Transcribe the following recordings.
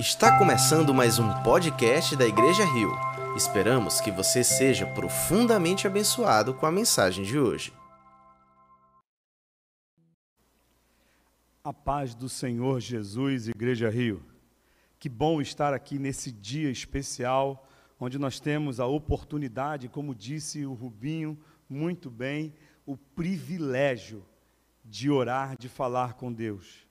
Está começando mais um podcast da Igreja Rio. Esperamos que você seja profundamente abençoado com a mensagem de hoje. A paz do Senhor Jesus, Igreja Rio. Que bom estar aqui nesse dia especial, onde nós temos a oportunidade, como disse o Rubinho muito bem, o privilégio de orar, de falar com Deus.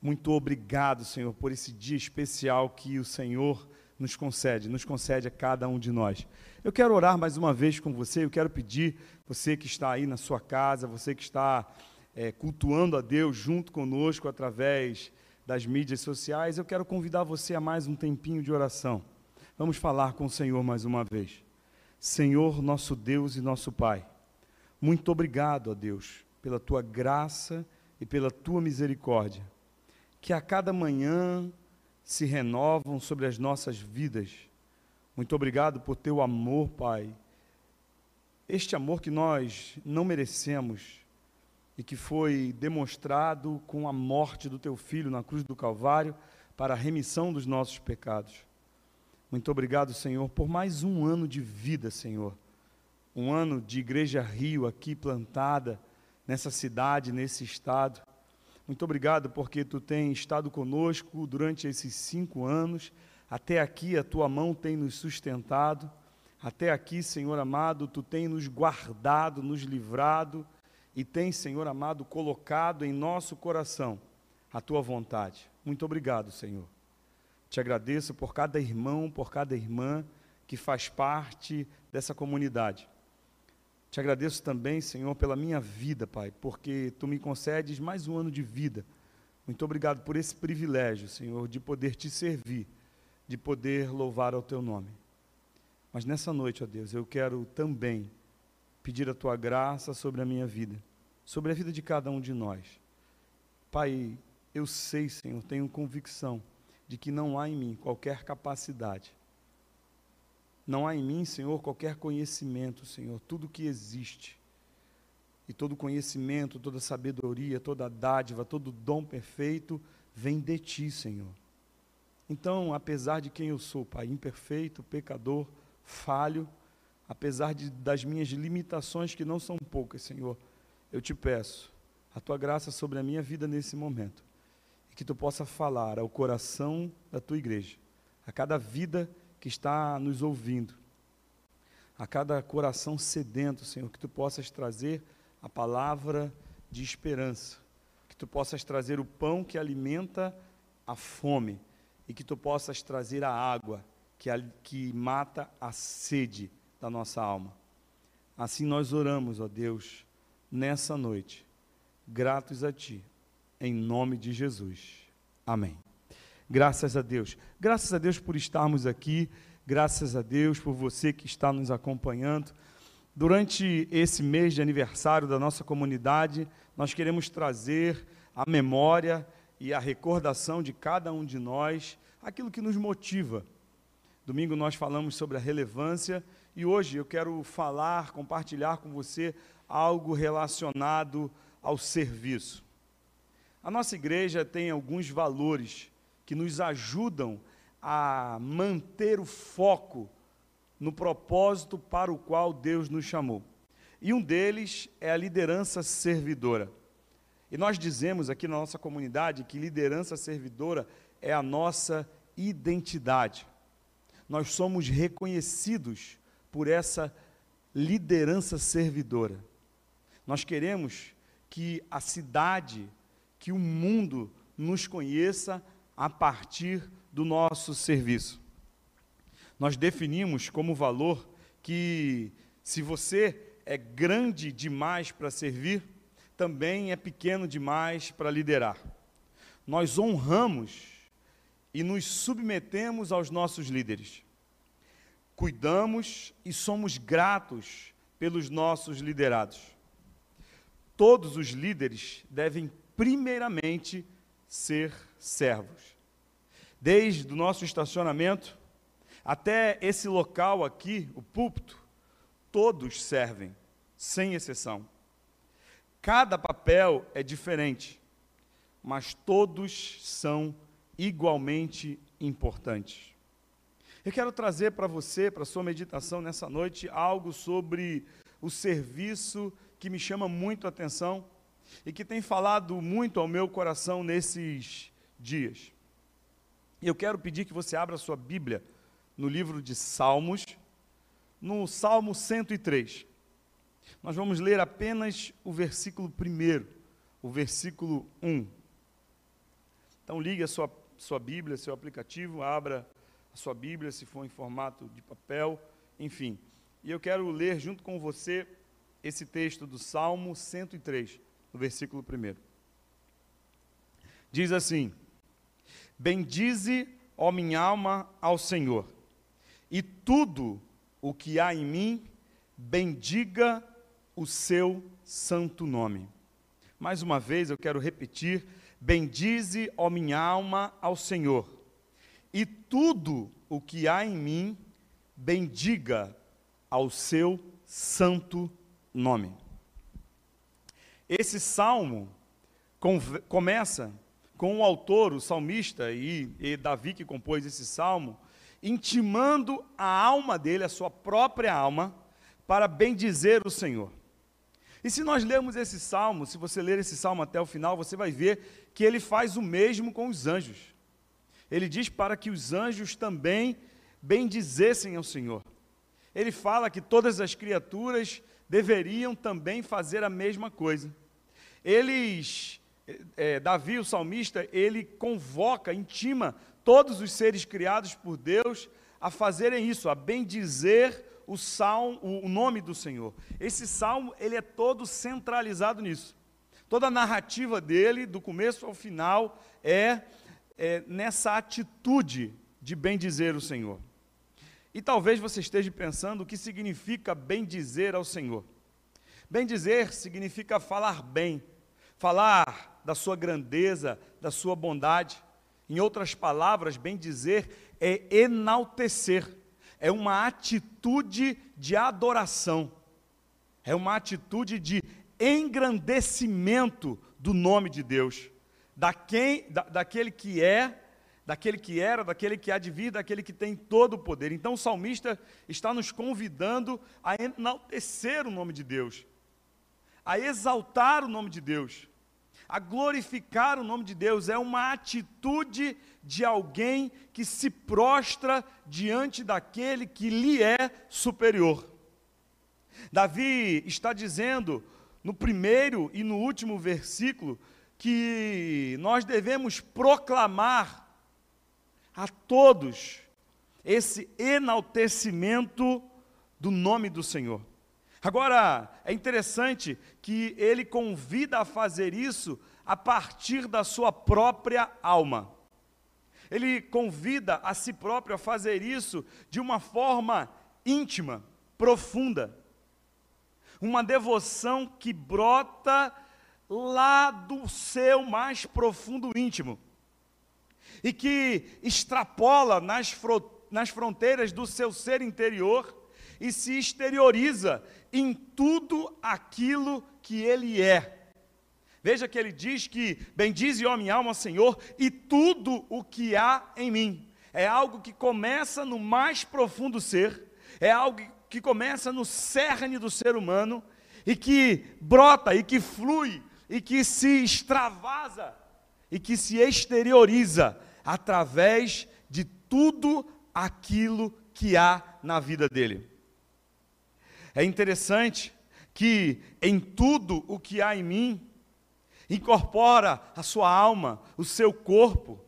Muito obrigado, Senhor, por esse dia especial que o Senhor nos concede, nos concede a cada um de nós. Eu quero orar mais uma vez com você, eu quero pedir, você que está aí na sua casa, você que está é, cultuando a Deus junto conosco através das mídias sociais, eu quero convidar você a mais um tempinho de oração. Vamos falar com o Senhor mais uma vez. Senhor, nosso Deus e nosso Pai, muito obrigado, ó Deus, pela tua graça e pela tua misericórdia que a cada manhã se renovam sobre as nossas vidas. Muito obrigado por teu amor, Pai. Este amor que nós não merecemos e que foi demonstrado com a morte do teu filho na cruz do Calvário para a remissão dos nossos pecados. Muito obrigado, Senhor, por mais um ano de vida, Senhor. Um ano de Igreja Rio aqui plantada nessa cidade, nesse estado. Muito obrigado porque tu tens estado conosco durante esses cinco anos. Até aqui a tua mão tem nos sustentado. Até aqui, Senhor amado, tu tens nos guardado, nos livrado e tens, Senhor amado, colocado em nosso coração a tua vontade. Muito obrigado, Senhor. Te agradeço por cada irmão, por cada irmã que faz parte dessa comunidade. Te agradeço também, Senhor, pela minha vida, Pai, porque tu me concedes mais um ano de vida. Muito obrigado por esse privilégio, Senhor, de poder te servir, de poder louvar ao teu nome. Mas nessa noite, ó Deus, eu quero também pedir a tua graça sobre a minha vida, sobre a vida de cada um de nós. Pai, eu sei, Senhor, tenho convicção de que não há em mim qualquer capacidade não há em mim, Senhor, qualquer conhecimento, Senhor, tudo que existe. E todo conhecimento, toda sabedoria, toda dádiva, todo dom perfeito vem de ti, Senhor. Então, apesar de quem eu sou, Pai, imperfeito, pecador, falho, apesar de, das minhas limitações que não são poucas, Senhor, eu te peço a tua graça sobre a minha vida nesse momento e que tu possa falar ao coração da tua igreja, a cada vida que está nos ouvindo, a cada coração sedento, Senhor, que tu possas trazer a palavra de esperança, que tu possas trazer o pão que alimenta a fome e que tu possas trazer a água que, que mata a sede da nossa alma. Assim nós oramos, ó Deus, nessa noite, gratos a Ti, em nome de Jesus. Amém. Graças a Deus. Graças a Deus por estarmos aqui. Graças a Deus por você que está nos acompanhando. Durante esse mês de aniversário da nossa comunidade, nós queremos trazer a memória e a recordação de cada um de nós aquilo que nos motiva. Domingo nós falamos sobre a relevância e hoje eu quero falar, compartilhar com você algo relacionado ao serviço. A nossa igreja tem alguns valores que nos ajudam a manter o foco no propósito para o qual Deus nos chamou. E um deles é a liderança servidora. E nós dizemos aqui na nossa comunidade que liderança servidora é a nossa identidade. Nós somos reconhecidos por essa liderança servidora. Nós queremos que a cidade, que o mundo nos conheça a partir do nosso serviço. Nós definimos como valor que se você é grande demais para servir, também é pequeno demais para liderar. Nós honramos e nos submetemos aos nossos líderes. Cuidamos e somos gratos pelos nossos liderados. Todos os líderes devem, primeiramente, ser servos. Desde o nosso estacionamento até esse local aqui, o púlpito, todos servem, sem exceção. Cada papel é diferente, mas todos são igualmente importantes. Eu quero trazer para você, para sua meditação nessa noite, algo sobre o serviço que me chama muito a atenção e que tem falado muito ao meu coração nesses dias. E eu quero pedir que você abra sua Bíblia no livro de Salmos, no Salmo 103. Nós vamos ler apenas o versículo 1, o versículo 1. Então ligue a sua, sua Bíblia, seu aplicativo, abra a sua Bíblia, se for em formato de papel, enfim. E eu quero ler junto com você esse texto do Salmo 103, no versículo 1. Diz assim: Bendize, ó minha alma, ao Senhor, e tudo o que há em mim, bendiga o seu santo nome. Mais uma vez eu quero repetir: Bendize, ó minha alma, ao Senhor, e tudo o que há em mim, bendiga ao seu santo nome. Esse salmo começa com o autor, o salmista e, e Davi que compôs esse salmo, intimando a alma dele, a sua própria alma, para bendizer o Senhor. E se nós lermos esse salmo, se você ler esse salmo até o final, você vai ver que ele faz o mesmo com os anjos. Ele diz para que os anjos também bendizessem ao Senhor. Ele fala que todas as criaturas deveriam também fazer a mesma coisa. Eles, é, Davi, o salmista, ele convoca, intima todos os seres criados por Deus a fazerem isso, a bendizer o salmo, o nome do Senhor. Esse salmo, ele é todo centralizado nisso. Toda a narrativa dele, do começo ao final, é, é nessa atitude de bendizer o Senhor. E talvez você esteja pensando o que significa bendizer ao Senhor. Bendizer significa falar bem, falar da sua grandeza, da sua bondade. Em outras palavras, bendizer é enaltecer, é uma atitude de adoração, é uma atitude de engrandecimento do nome de Deus, da quem, da, daquele que é daquele que era, daquele que há de vir, daquele que tem todo o poder. Então o salmista está nos convidando a enaltecer o nome de Deus, a exaltar o nome de Deus, a glorificar o nome de Deus. É uma atitude de alguém que se prostra diante daquele que lhe é superior. Davi está dizendo no primeiro e no último versículo que nós devemos proclamar a todos esse enaltecimento do nome do Senhor. Agora, é interessante que ele convida a fazer isso a partir da sua própria alma. Ele convida a si próprio a fazer isso de uma forma íntima, profunda. Uma devoção que brota lá do seu mais profundo íntimo e que extrapola nas, nas fronteiras do seu ser interior e se exterioriza em tudo aquilo que ele é. Veja que ele diz que bendize, ó minha alma, Senhor, e tudo o que há em mim. É algo que começa no mais profundo ser, é algo que começa no cerne do ser humano e que brota e que flui e que se extravasa e que se exterioriza através de tudo aquilo que há na vida dele. É interessante que em tudo o que há em mim, incorpora a sua alma, o seu corpo,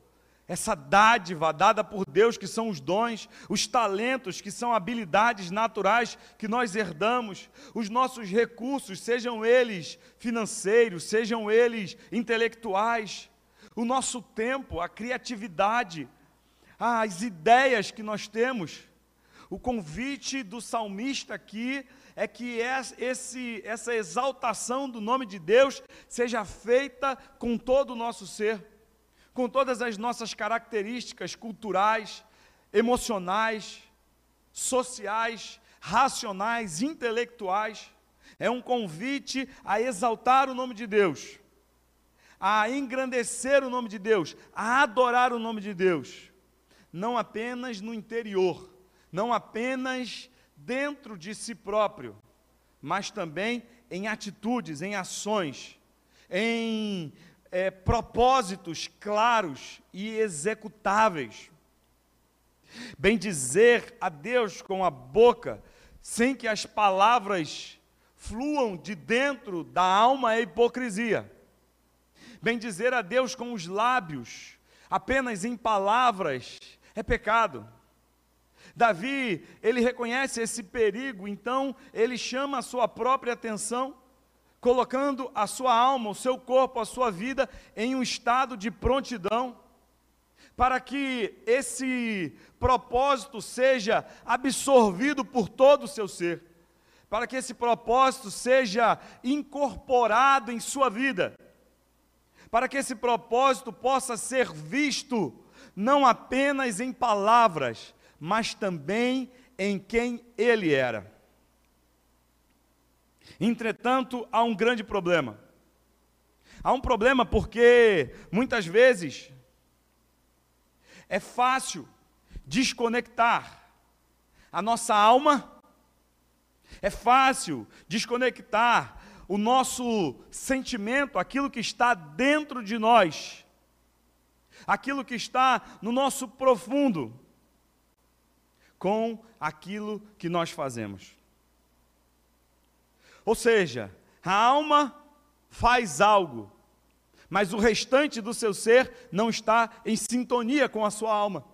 essa dádiva dada por Deus, que são os dons, os talentos, que são habilidades naturais que nós herdamos, os nossos recursos, sejam eles financeiros, sejam eles intelectuais, o nosso tempo, a criatividade, as ideias que nós temos. O convite do salmista aqui é que esse, essa exaltação do nome de Deus seja feita com todo o nosso ser, com todas as nossas características culturais, emocionais, sociais, racionais, intelectuais. É um convite a exaltar o nome de Deus a engrandecer o nome de Deus, a adorar o nome de Deus, não apenas no interior, não apenas dentro de si próprio, mas também em atitudes, em ações, em é, propósitos claros e executáveis. Bem dizer a Deus com a boca, sem que as palavras fluam de dentro da alma é hipocrisia. Bem dizer a Deus com os lábios, apenas em palavras, é pecado. Davi, ele reconhece esse perigo, então ele chama a sua própria atenção, colocando a sua alma, o seu corpo, a sua vida em um estado de prontidão, para que esse propósito seja absorvido por todo o seu ser, para que esse propósito seja incorporado em sua vida, para que esse propósito possa ser visto não apenas em palavras, mas também em quem ele era. Entretanto, há um grande problema. Há um problema porque muitas vezes é fácil desconectar a nossa alma, é fácil desconectar o nosso sentimento, aquilo que está dentro de nós, aquilo que está no nosso profundo, com aquilo que nós fazemos. Ou seja, a alma faz algo, mas o restante do seu ser não está em sintonia com a sua alma.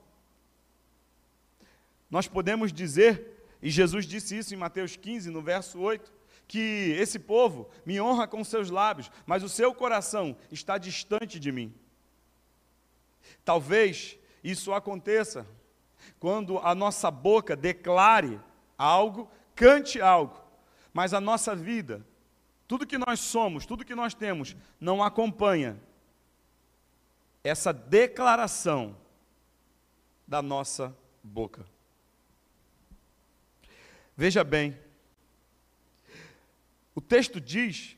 Nós podemos dizer, e Jesus disse isso em Mateus 15, no verso 8, que esse povo me honra com seus lábios, mas o seu coração está distante de mim. Talvez isso aconteça quando a nossa boca declare algo, cante algo, mas a nossa vida, tudo que nós somos, tudo que nós temos, não acompanha essa declaração da nossa boca. Veja bem, o texto diz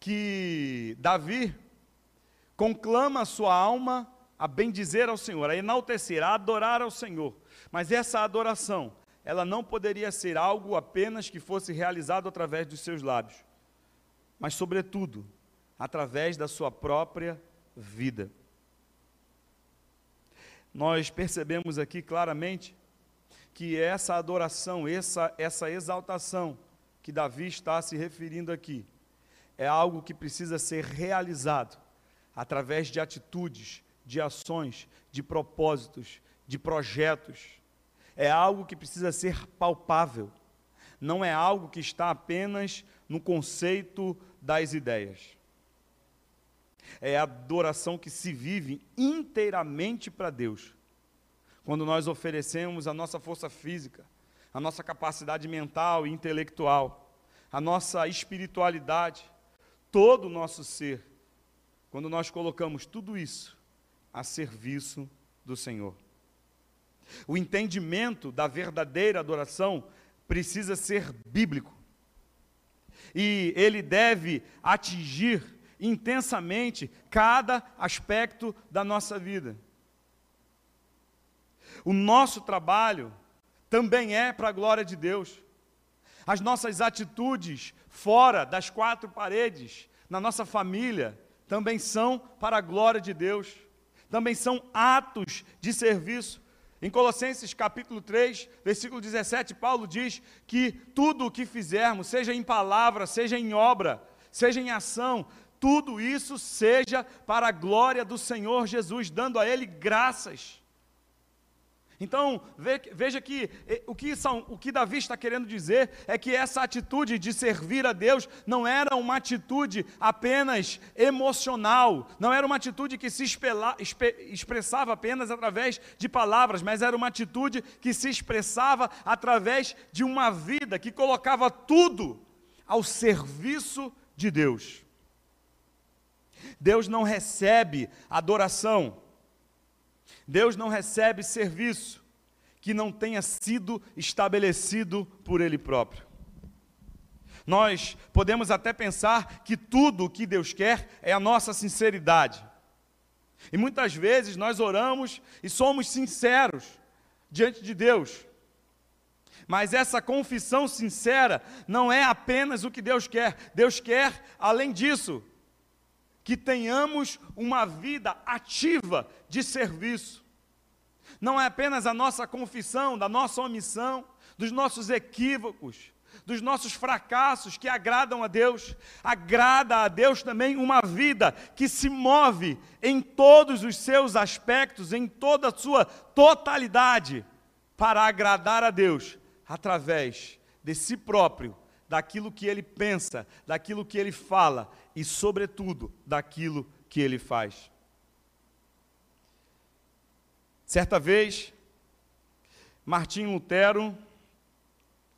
que Davi conclama a sua alma a bendizer ao Senhor, a enaltecer, a adorar ao Senhor. Mas essa adoração, ela não poderia ser algo apenas que fosse realizado através dos seus lábios, mas, sobretudo, através da sua própria vida. Nós percebemos aqui claramente que essa adoração, essa, essa exaltação que Davi está se referindo aqui, é algo que precisa ser realizado através de atitudes, de ações, de propósitos, de projetos. É algo que precisa ser palpável. Não é algo que está apenas no conceito das ideias. É a adoração que se vive inteiramente para Deus. Quando nós oferecemos a nossa força física, a nossa capacidade mental e intelectual, a nossa espiritualidade, todo o nosso ser, quando nós colocamos tudo isso a serviço do Senhor. O entendimento da verdadeira adoração precisa ser bíblico. E ele deve atingir intensamente cada aspecto da nossa vida. O nosso trabalho também é para a glória de Deus. As nossas atitudes fora das quatro paredes, na nossa família, também são para a glória de Deus também são atos de serviço. Em Colossenses capítulo 3, versículo 17, Paulo diz que tudo o que fizermos, seja em palavra, seja em obra, seja em ação, tudo isso seja para a glória do Senhor Jesus, dando a Ele graças. Então, veja que o que, são, o que Davi está querendo dizer é que essa atitude de servir a Deus não era uma atitude apenas emocional, não era uma atitude que se espela, espe, expressava apenas através de palavras, mas era uma atitude que se expressava através de uma vida que colocava tudo ao serviço de Deus. Deus não recebe adoração Deus não recebe serviço que não tenha sido estabelecido por Ele próprio. Nós podemos até pensar que tudo o que Deus quer é a nossa sinceridade. E muitas vezes nós oramos e somos sinceros diante de Deus. Mas essa confissão sincera não é apenas o que Deus quer. Deus quer, além disso, que tenhamos uma vida ativa de serviço. Não é apenas a nossa confissão da nossa omissão, dos nossos equívocos, dos nossos fracassos que agradam a Deus, agrada a Deus também uma vida que se move em todos os seus aspectos, em toda a sua totalidade, para agradar a Deus através de si próprio, daquilo que ele pensa, daquilo que ele fala e, sobretudo, daquilo que ele faz. Certa vez, Martim Lutero,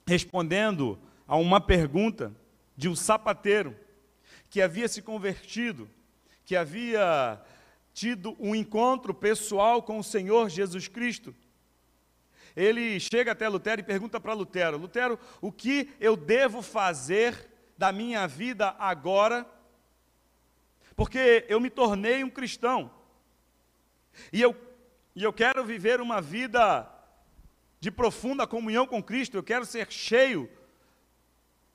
respondendo a uma pergunta de um sapateiro que havia se convertido, que havia tido um encontro pessoal com o Senhor Jesus Cristo, ele chega até Lutero e pergunta para Lutero: Lutero, o que eu devo fazer da minha vida agora? Porque eu me tornei um cristão e eu, e eu quero viver uma vida de profunda comunhão com Cristo, eu quero ser cheio,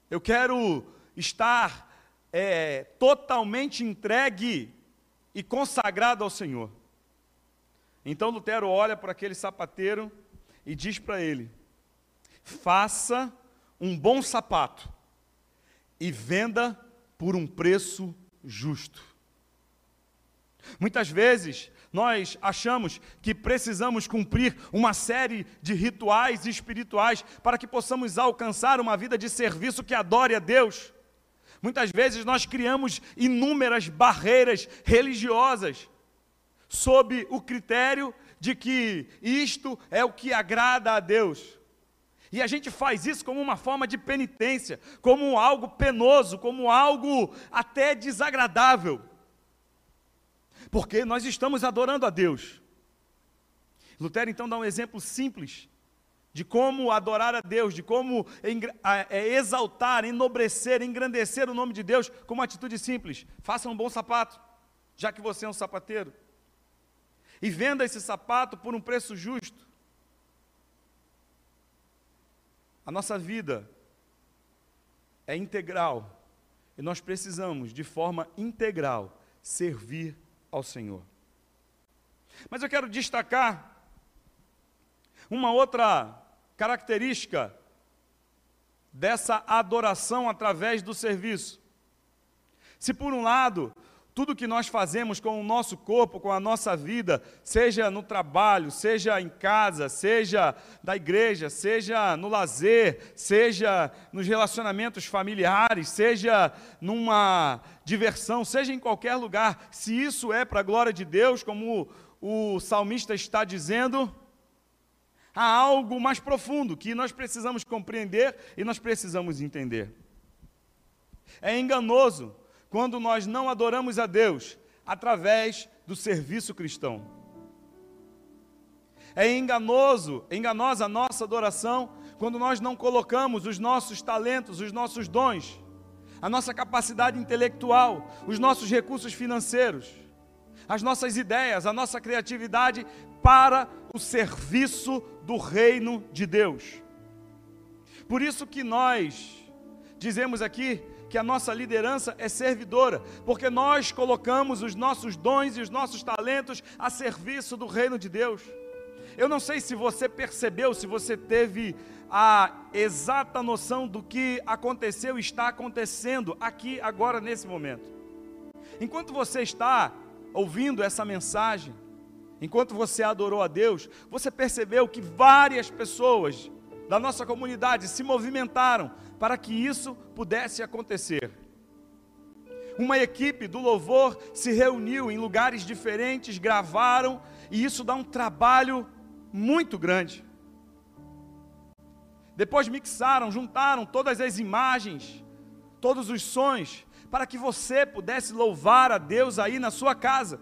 eu quero estar é, totalmente entregue e consagrado ao Senhor. Então Lutero olha para aquele sapateiro e diz para ele: faça um bom sapato e venda por um preço justo. Muitas vezes nós achamos que precisamos cumprir uma série de rituais espirituais para que possamos alcançar uma vida de serviço que adore a Deus. Muitas vezes nós criamos inúmeras barreiras religiosas sob o critério de que isto é o que agrada a Deus. E a gente faz isso como uma forma de penitência, como algo penoso, como algo até desagradável. Porque nós estamos adorando a Deus. Lutero então dá um exemplo simples de como adorar a Deus, de como é, exaltar, enobrecer, engrandecer o nome de Deus com uma atitude simples. Faça um bom sapato, já que você é um sapateiro e venda esse sapato por um preço justo. A nossa vida é integral e nós precisamos, de forma integral, servir ao Senhor. Mas eu quero destacar uma outra característica dessa adoração através do serviço. Se por um lado tudo que nós fazemos com o nosso corpo, com a nossa vida, seja no trabalho, seja em casa, seja da igreja, seja no lazer, seja nos relacionamentos familiares, seja numa diversão, seja em qualquer lugar, se isso é para a glória de Deus, como o salmista está dizendo, há algo mais profundo que nós precisamos compreender e nós precisamos entender. É enganoso quando nós não adoramos a Deus através do serviço cristão. É enganoso, enganosa a nossa adoração quando nós não colocamos os nossos talentos, os nossos dons, a nossa capacidade intelectual, os nossos recursos financeiros, as nossas ideias, a nossa criatividade para o serviço do reino de Deus. Por isso que nós dizemos aqui que a nossa liderança é servidora, porque nós colocamos os nossos dons e os nossos talentos a serviço do reino de Deus. Eu não sei se você percebeu, se você teve a exata noção do que aconteceu e está acontecendo aqui, agora, nesse momento. Enquanto você está ouvindo essa mensagem, enquanto você adorou a Deus, você percebeu que várias pessoas da nossa comunidade se movimentaram para que isso pudesse acontecer. Uma equipe do louvor se reuniu em lugares diferentes, gravaram, e isso dá um trabalho muito grande. Depois mixaram, juntaram todas as imagens, todos os sons, para que você pudesse louvar a Deus aí na sua casa.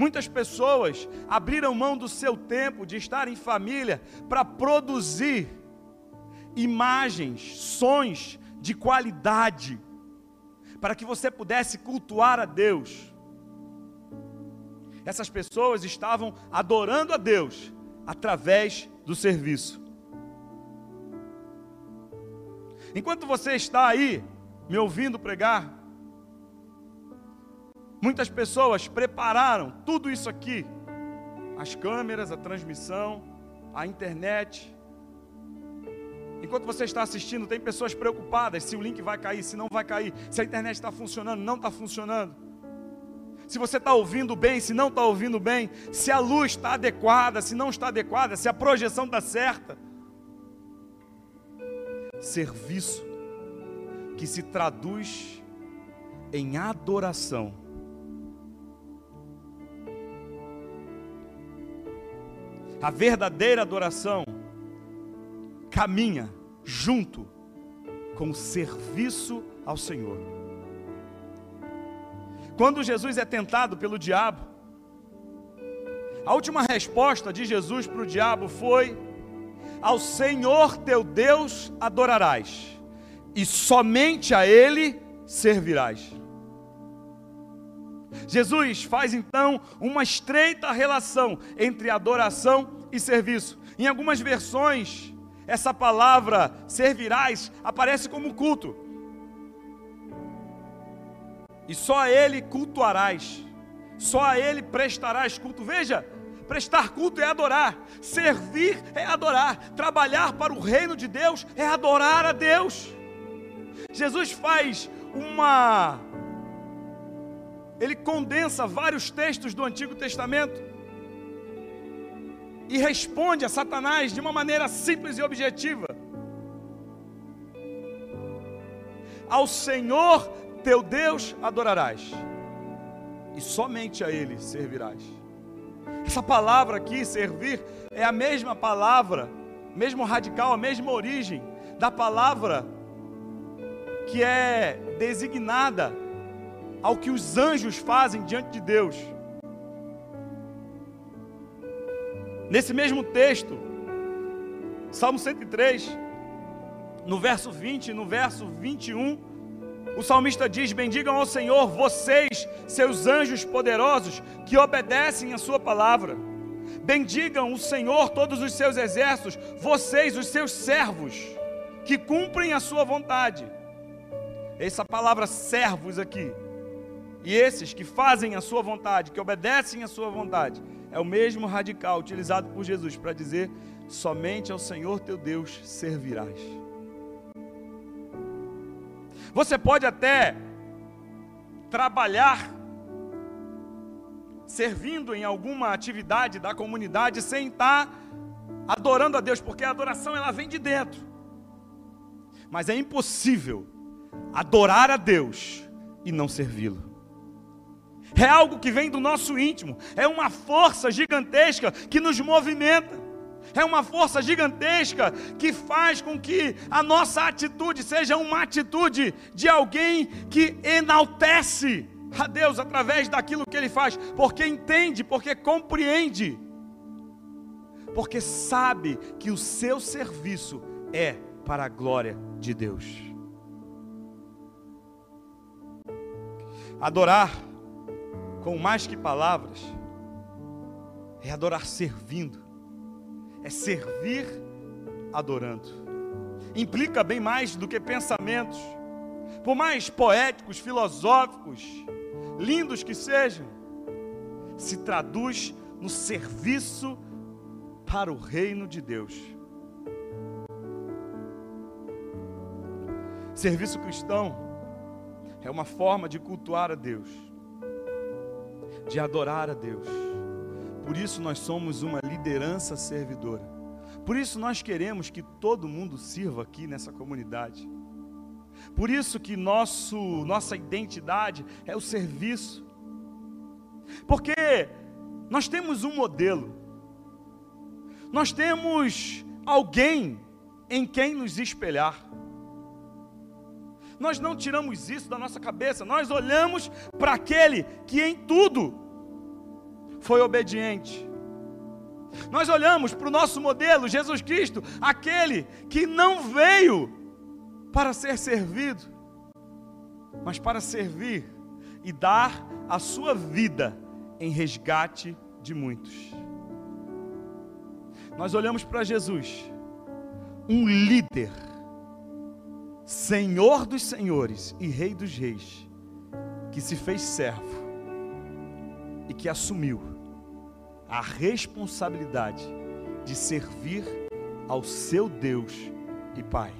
Muitas pessoas abriram mão do seu tempo de estar em família para produzir imagens, sons de qualidade, para que você pudesse cultuar a Deus. Essas pessoas estavam adorando a Deus através do serviço. Enquanto você está aí me ouvindo pregar, muitas pessoas prepararam tudo isso aqui: as câmeras, a transmissão, a internet. Enquanto você está assistindo, tem pessoas preocupadas se o link vai cair, se não vai cair, se a internet está funcionando, não está funcionando. Se você está ouvindo bem, se não está ouvindo bem, se a luz está adequada, se não está adequada, se a projeção está certa. Serviço que se traduz em adoração. A verdadeira adoração caminha junto com o serviço ao Senhor. Quando Jesus é tentado pelo diabo, a última resposta de Jesus para o diabo foi: Ao Senhor teu Deus adorarás, e somente a Ele servirás. Jesus faz então uma estreita relação entre adoração e serviço. Em algumas versões, essa palavra servirás aparece como culto. E só a Ele cultuarás, só a Ele prestarás culto. Veja, prestar culto é adorar, servir é adorar, trabalhar para o reino de Deus é adorar a Deus. Jesus faz uma. Ele condensa vários textos do Antigo Testamento e responde a Satanás de uma maneira simples e objetiva. Ao Senhor teu Deus adorarás, e somente a Ele servirás. Essa palavra aqui, servir, é a mesma palavra, mesmo radical, a mesma origem da palavra que é designada ao que os anjos fazem diante de Deus. Nesse mesmo texto, Salmo 103, no verso 20 e no verso 21, o salmista diz: Bendigam ao Senhor, vocês, seus anjos poderosos, que obedecem a Sua palavra. Bendigam o Senhor, todos os seus exércitos, vocês, os seus servos, que cumprem a Sua vontade. Essa palavra servos aqui, e esses que fazem a Sua vontade, que obedecem a Sua vontade, é o mesmo radical utilizado por Jesus para dizer: somente ao Senhor teu Deus servirás. Você pode até trabalhar servindo em alguma atividade da comunidade sem estar adorando a Deus, porque a adoração ela vem de dentro. Mas é impossível adorar a Deus e não servi-lo é algo que vem do nosso íntimo, é uma força gigantesca que nos movimenta. É uma força gigantesca que faz com que a nossa atitude seja uma atitude de alguém que enaltece a Deus através daquilo que ele faz, porque entende, porque compreende, porque sabe que o seu serviço é para a glória de Deus. Adorar com mais que palavras, é adorar servindo, é servir adorando. Implica bem mais do que pensamentos, por mais poéticos, filosóficos, lindos que sejam, se traduz no serviço para o reino de Deus. Serviço cristão é uma forma de cultuar a Deus de adorar a Deus. Por isso nós somos uma liderança servidora. Por isso nós queremos que todo mundo sirva aqui nessa comunidade. Por isso que nosso, nossa identidade é o serviço. Porque nós temos um modelo. Nós temos alguém em quem nos espelhar. Nós não tiramos isso da nossa cabeça, nós olhamos para aquele que em tudo foi obediente, Nós olhamos para o nosso modelo, Jesus Cristo, aquele que não veio para ser servido, mas para servir e dar a sua vida em resgate de muitos. Nós olhamos para Jesus, um líder, Senhor dos senhores e Rei dos reis, que se fez servo e que assumiu a responsabilidade de servir ao seu Deus e Pai.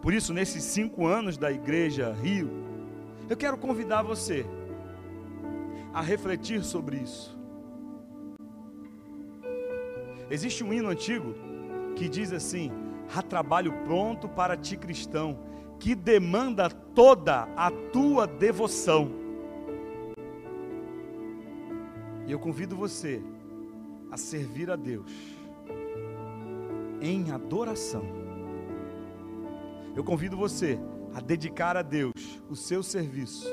Por isso, nesses cinco anos da Igreja Rio, eu quero convidar você a refletir sobre isso. Existe um hino antigo que diz assim: Há trabalho pronto para ti, cristão, que demanda toda a tua devoção. E eu convido você a servir a Deus em adoração. Eu convido você a dedicar a Deus o seu serviço.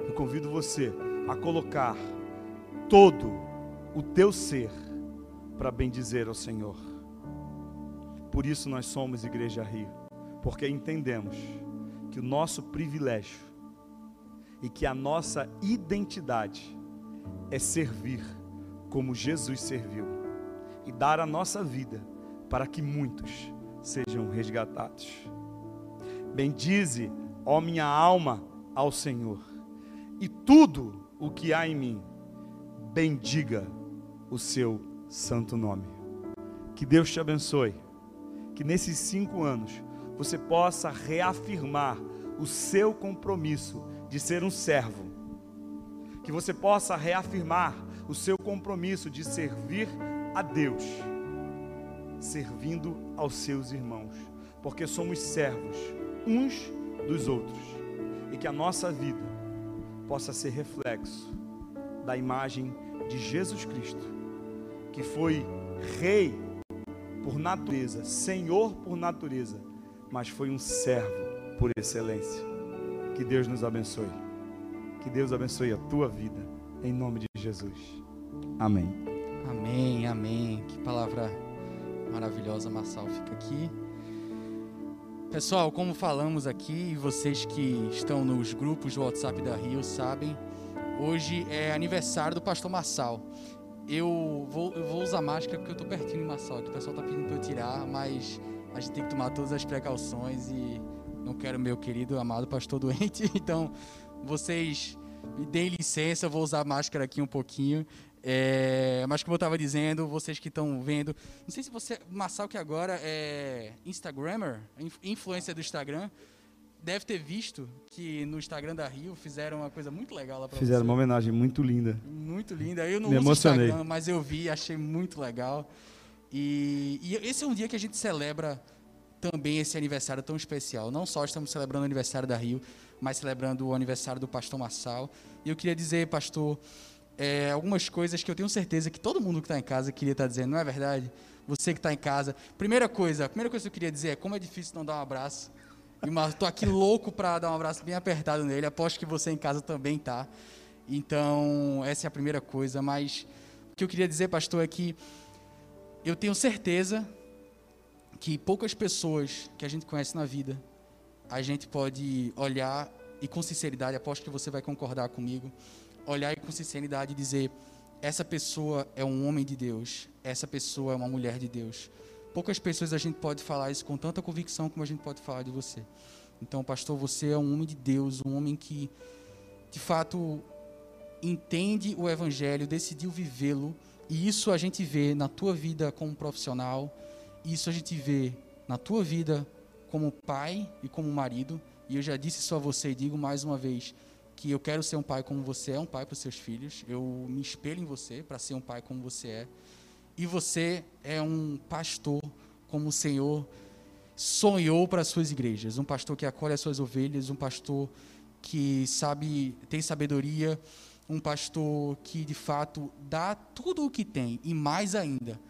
Eu convido você a colocar todo o teu ser para bendizer ao Senhor. Por isso nós somos Igreja Rio, porque entendemos que o nosso privilégio e que a nossa identidade é servir como Jesus serviu e dar a nossa vida para que muitos sejam resgatados. Bendize, ó minha alma, ao Senhor, e tudo o que há em mim, bendiga o seu santo nome. Que Deus te abençoe, que nesses cinco anos você possa reafirmar o seu compromisso de ser um servo, que você possa reafirmar o seu compromisso de servir a Deus, servindo aos seus irmãos, porque somos servos uns dos outros. E que a nossa vida possa ser reflexo da imagem de Jesus Cristo, que foi rei por natureza, senhor por natureza, mas foi um servo por excelência. Que Deus nos abençoe. Que Deus abençoe a tua vida, em nome de Jesus. Amém. Amém, amém. Que palavra maravilhosa, Marçal. Fica aqui. Pessoal, como falamos aqui, vocês que estão nos grupos do WhatsApp da Rio sabem, hoje é aniversário do pastor Marçal. Eu vou, eu vou usar máscara porque eu estou pertinho de Marçal, que o pessoal está pedindo para eu tirar, mas a gente tem que tomar todas as precauções e não quero meu querido amado pastor doente, então vocês me deem licença, eu vou usar máscara aqui um pouquinho. É, mas como eu estava dizendo, vocês que estão vendo, não sei se você, Massal que agora é Instagrammer, influência do Instagram, deve ter visto que no Instagram da Rio fizeram uma coisa muito legal lá para Fizeram você. uma homenagem muito linda. Muito linda. Eu não Me uso emocionei. Instagram, mas eu vi, achei muito legal. E, e esse é um dia que a gente celebra também esse aniversário tão especial. Não só estamos celebrando o aniversário da Rio, mas celebrando o aniversário do pastor Massal. E eu queria dizer, pastor, é, algumas coisas que eu tenho certeza que todo mundo que está em casa queria estar tá dizendo, não é verdade? Você que está em casa. Primeira coisa, a primeira coisa que eu queria dizer é como é difícil não dar um abraço. Estou aqui louco para dar um abraço bem apertado nele. Aposto que você em casa também tá. Então, essa é a primeira coisa. Mas o que eu queria dizer, pastor, é que eu tenho certeza que poucas pessoas que a gente conhece na vida, a gente pode olhar e com sinceridade, aposto que você vai concordar comigo, olhar com sinceridade e dizer: essa pessoa é um homem de Deus, essa pessoa é uma mulher de Deus. Poucas pessoas a gente pode falar isso com tanta convicção como a gente pode falar de você. Então, pastor, você é um homem de Deus, um homem que, de fato, entende o Evangelho, decidiu vivê-lo, e isso a gente vê na tua vida como profissional, isso a gente vê na tua vida como pai e como marido. E eu já disse isso a você e digo mais uma vez: que eu quero ser um pai como você é um pai para os seus filhos. Eu me espelho em você para ser um pai como você é. E você é um pastor como o Senhor sonhou para as suas igrejas, um pastor que acolhe as suas ovelhas, um pastor que sabe, tem sabedoria, um pastor que de fato dá tudo o que tem e mais ainda,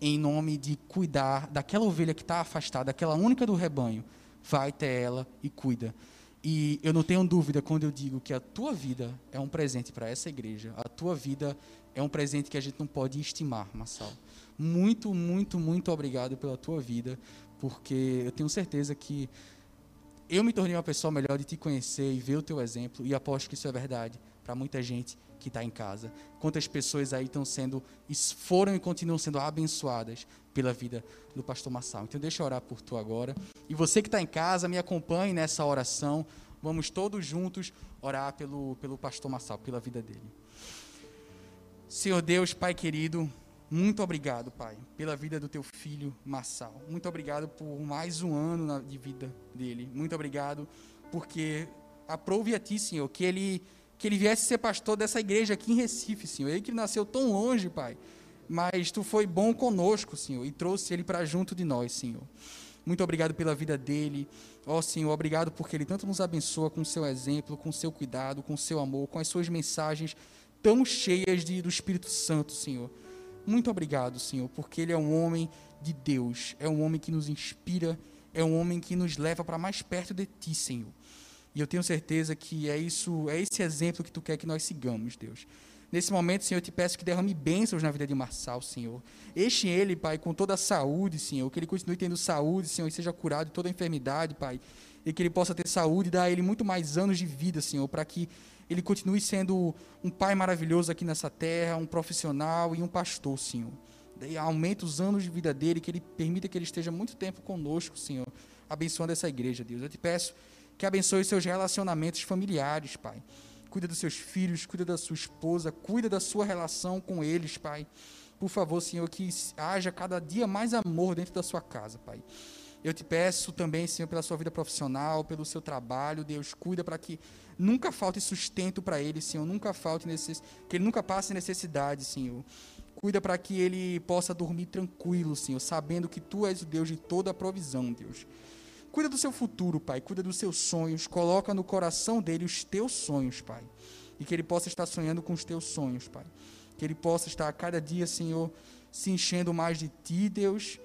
em nome de cuidar daquela ovelha que está afastada, aquela única do rebanho, vai até ela e cuida. E eu não tenho dúvida quando eu digo que a tua vida é um presente para essa igreja. A tua vida é um presente que a gente não pode estimar, Marçal. Muito, muito, muito obrigado pela tua vida, porque eu tenho certeza que eu me tornei uma pessoa melhor de te conhecer e ver o teu exemplo, e aposto que isso é verdade para muita gente que está em casa. Quantas pessoas aí estão sendo, foram e continuam sendo abençoadas pela vida do pastor Massal. Então deixa eu orar por tu agora. E você que está em casa, me acompanhe nessa oração. Vamos todos juntos orar pelo, pelo pastor Massal, pela vida dele. Senhor Deus, Pai querido, muito obrigado, Pai, pela vida do teu filho Massal. Muito obrigado por mais um ano de vida dele. Muito obrigado porque aprove a ti, Senhor, que ele que ele viesse ser pastor dessa igreja aqui em Recife, Senhor. Ele que nasceu tão longe, Pai. Mas tu foi bom conosco, Senhor, e trouxe ele para junto de nós, Senhor. Muito obrigado pela vida dele. Ó oh, Senhor, obrigado porque ele tanto nos abençoa com o seu exemplo, com o seu cuidado, com o seu amor, com as suas mensagens tão cheias de, do Espírito Santo, Senhor. Muito obrigado, Senhor, porque ele é um homem de Deus, é um homem que nos inspira, é um homem que nos leva para mais perto de ti, Senhor. E eu tenho certeza que é isso, é esse exemplo que tu quer que nós sigamos, Deus. Nesse momento, Senhor, eu te peço que derrame bênçãos na vida de Marçal, Senhor. Enche ele, Pai, com toda a saúde, Senhor. Que ele continue tendo saúde, Senhor, e seja curado de toda a enfermidade, Pai. E que ele possa ter saúde e dar a ele muito mais anos de vida, Senhor, para que ele continue sendo um pai maravilhoso aqui nessa terra, um profissional e um pastor, Senhor. Aumenta os anos de vida dele, que ele permita que ele esteja muito tempo conosco, Senhor, abençoando essa igreja, Deus. Eu te peço que abençoe seus relacionamentos familiares, Pai. Cuida dos seus filhos, cuida da sua esposa, cuida da sua relação com eles, Pai. Por favor, Senhor, que haja cada dia mais amor dentro da sua casa, Pai. Eu te peço também, Senhor, pela sua vida profissional, pelo seu trabalho, Deus, cuida para que nunca falte sustento para ele, Senhor, nunca falte necess... que ele nunca passe necessidade, Senhor. Cuida para que ele possa dormir tranquilo, Senhor, sabendo que tu és o Deus de toda a provisão, Deus. Cuida do seu futuro, Pai. Cuida dos seus sonhos. Coloca no coração dele os teus sonhos, Pai. E que ele possa estar sonhando com os teus sonhos, Pai. Que ele possa estar a cada dia, Senhor, se enchendo mais de ti, Deus.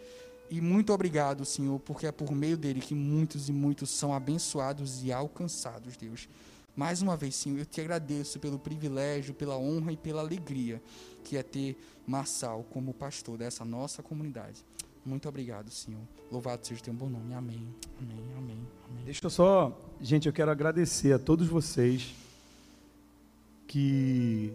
E muito obrigado, Senhor, porque é por meio dele que muitos e muitos são abençoados e alcançados, Deus. Mais uma vez, Senhor, eu te agradeço pelo privilégio, pela honra e pela alegria que é ter Marçal como pastor dessa nossa comunidade. Muito obrigado, Senhor. Louvado seja o teu bom nome. Amém. Amém. Amém. Amém. Deixa eu só, gente, eu quero agradecer a todos vocês que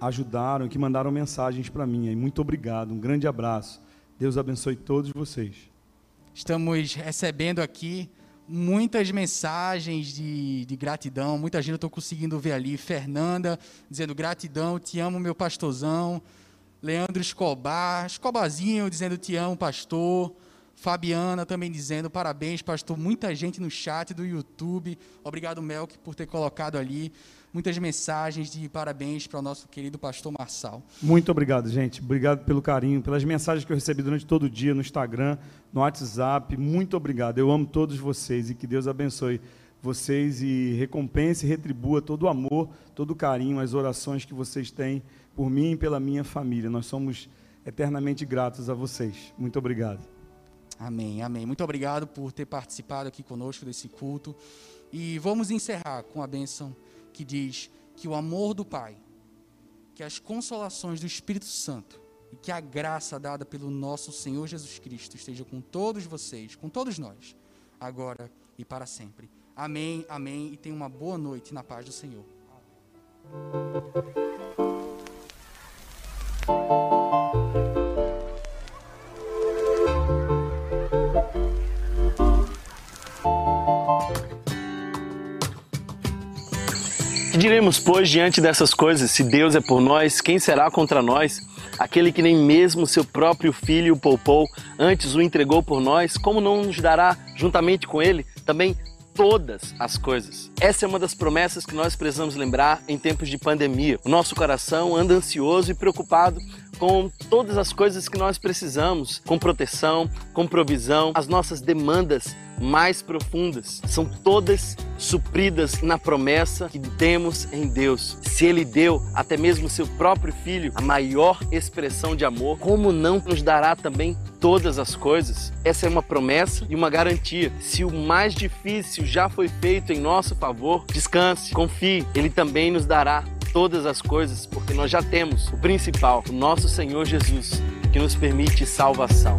ajudaram, que mandaram mensagens para mim. muito obrigado. Um grande abraço. Deus abençoe todos vocês. Estamos recebendo aqui muitas mensagens de, de gratidão. Muita gente eu estou conseguindo ver ali. Fernanda dizendo gratidão, te amo, meu pastorzão. Leandro Escobar, Escobarzinho dizendo te amo, pastor. Fabiana também dizendo parabéns, pastor. Muita gente no chat do YouTube. Obrigado, Melk, por ter colocado ali muitas mensagens de parabéns para o nosso querido pastor Marçal. Muito obrigado, gente. Obrigado pelo carinho, pelas mensagens que eu recebi durante todo o dia no Instagram, no WhatsApp. Muito obrigado. Eu amo todos vocês e que Deus abençoe vocês e recompense e retribua todo o amor, todo o carinho, as orações que vocês têm por mim e pela minha família. Nós somos eternamente gratos a vocês. Muito obrigado. Amém, amém. Muito obrigado por ter participado aqui conosco desse culto. E vamos encerrar com a bênção que diz que o amor do Pai, que as consolações do Espírito Santo e que a graça dada pelo nosso Senhor Jesus Cristo esteja com todos vocês, com todos nós, agora e para sempre. Amém, amém. E tenha uma boa noite na paz do Senhor. Que diremos, pois, diante dessas coisas? Se Deus é por nós, quem será contra nós? Aquele que nem mesmo seu próprio filho o poupou, antes o entregou por nós, como não nos dará, juntamente com ele, também todas as coisas. Essa é uma das promessas que nós precisamos lembrar em tempos de pandemia. O nosso coração anda ansioso e preocupado com todas as coisas que nós precisamos, com proteção, com provisão, as nossas demandas mais profundas são todas supridas na promessa que temos em Deus. Se Ele deu até mesmo seu próprio Filho, a maior expressão de amor, como não nos dará também todas as coisas? Essa é uma promessa e uma garantia. Se o mais difícil já foi feito em nosso favor, descanse, confie, Ele também nos dará todas as coisas, porque nós já temos o principal, o nosso Senhor Jesus, que nos permite salvação.